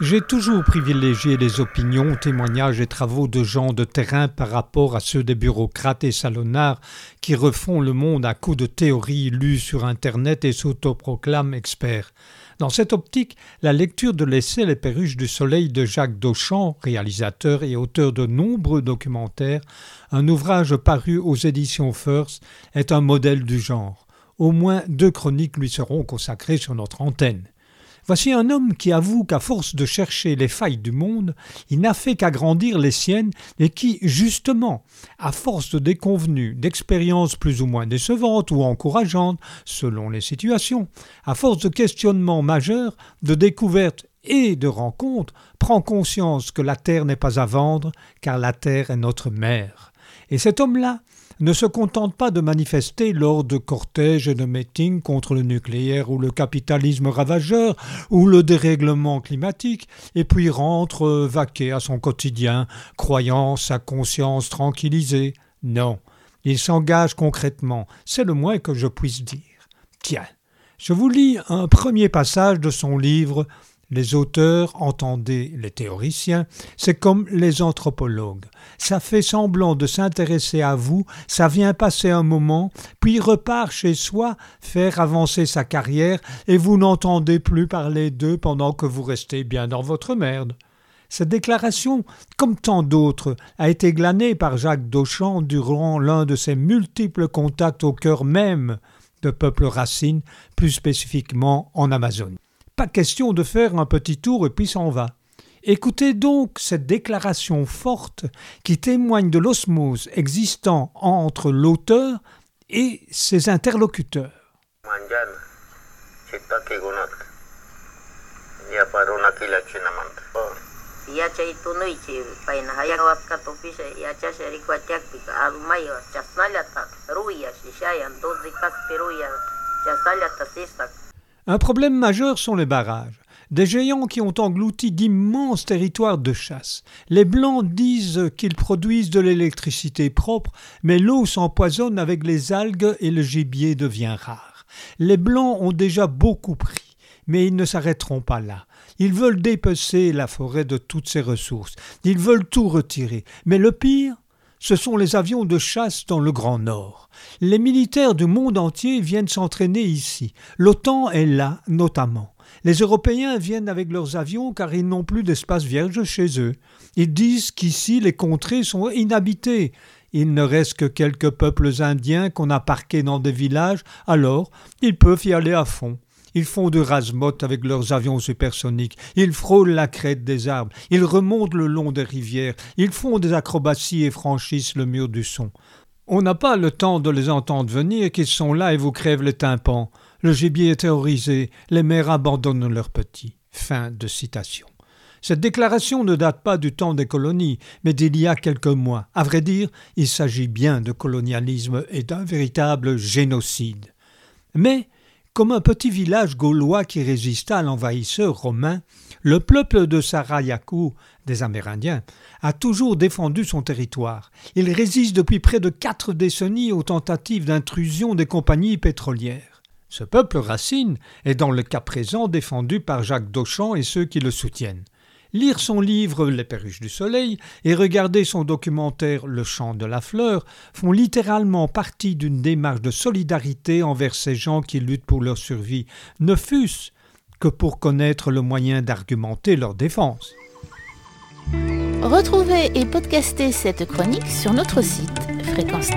J'ai toujours privilégié les opinions, témoignages et travaux de gens de terrain par rapport à ceux des bureaucrates et salonnards qui refont le monde à coups de théories lues sur Internet et s'autoproclament experts. Dans cette optique, la lecture de l'essai Les perruches du soleil de Jacques Dauchamp, réalisateur et auteur de nombreux documentaires, un ouvrage paru aux éditions First, est un modèle du genre. Au moins deux chroniques lui seront consacrées sur notre antenne. Voici un homme qui avoue qu'à force de chercher les failles du monde, il n'a fait qu'agrandir les siennes et qui, justement, à force de déconvenues, d'expériences plus ou moins décevantes ou encourageantes, selon les situations, à force de questionnements majeurs, de découvertes et de rencontres, prend conscience que la terre n'est pas à vendre, car la terre est notre mère. Et cet homme-là, ne se contente pas de manifester lors de cortèges et de meetings contre le nucléaire ou le capitalisme ravageur ou le dérèglement climatique, et puis rentre vaquer à son quotidien, croyant sa conscience tranquillisée. Non, il s'engage concrètement, c'est le moins que je puisse dire. Tiens, je vous lis un premier passage de son livre les auteurs, entendez les théoriciens, c'est comme les anthropologues. Ça fait semblant de s'intéresser à vous, ça vient passer un moment, puis repart chez soi faire avancer sa carrière, et vous n'entendez plus parler d'eux pendant que vous restez bien dans votre merde. Cette déclaration, comme tant d'autres, a été glanée par Jacques Dauchamp durant l'un de ses multiples contacts au cœur même de peuples racines, plus spécifiquement en Amazonie. Pas question de faire un petit tour et puis s'en va. Écoutez donc cette déclaration forte qui témoigne de l'osmose existant entre l'auteur et ses interlocuteurs. Un problème majeur sont les barrages. Des géants qui ont englouti d'immenses territoires de chasse. Les Blancs disent qu'ils produisent de l'électricité propre, mais l'eau s'empoisonne avec les algues et le gibier devient rare. Les Blancs ont déjà beaucoup pris, mais ils ne s'arrêteront pas là. Ils veulent dépecer la forêt de toutes ses ressources. Ils veulent tout retirer. Mais le pire, ce sont les avions de chasse dans le Grand Nord. Les militaires du monde entier viennent s'entraîner ici. L'OTAN est là, notamment. Les Européens viennent avec leurs avions car ils n'ont plus d'espace vierge chez eux. Ils disent qu'ici les contrées sont inhabitées. Il ne reste que quelques peuples indiens qu'on a parqués dans des villages, alors ils peuvent y aller à fond. Ils font de rasmotes avec leurs avions supersoniques, ils frôlent la crête des arbres, ils remontent le long des rivières, ils font des acrobaties et franchissent le mur du son. On n'a pas le temps de les entendre venir qu'ils sont là et vous crèvent les tympans. Le gibier est terrorisé, les mères abandonnent leurs petits. Fin de citation. Cette déclaration ne date pas du temps des colonies, mais d'il y a quelques mois. À vrai dire, il s'agit bien de colonialisme et d'un véritable génocide. Mais comme un petit village gaulois qui résista à l'envahisseur romain, le peuple de Sarayaku, des Amérindiens, a toujours défendu son territoire. Il résiste depuis près de quatre décennies aux tentatives d'intrusion des compagnies pétrolières. Ce peuple racine est dans le cas présent défendu par Jacques Dauchamp et ceux qui le soutiennent. Lire son livre Les perruches du soleil et regarder son documentaire Le chant de la fleur font littéralement partie d'une démarche de solidarité envers ces gens qui luttent pour leur survie, ne fût-ce que pour connaître le moyen d'argumenter leur défense. Retrouvez et podcastez cette chronique sur notre site fréquence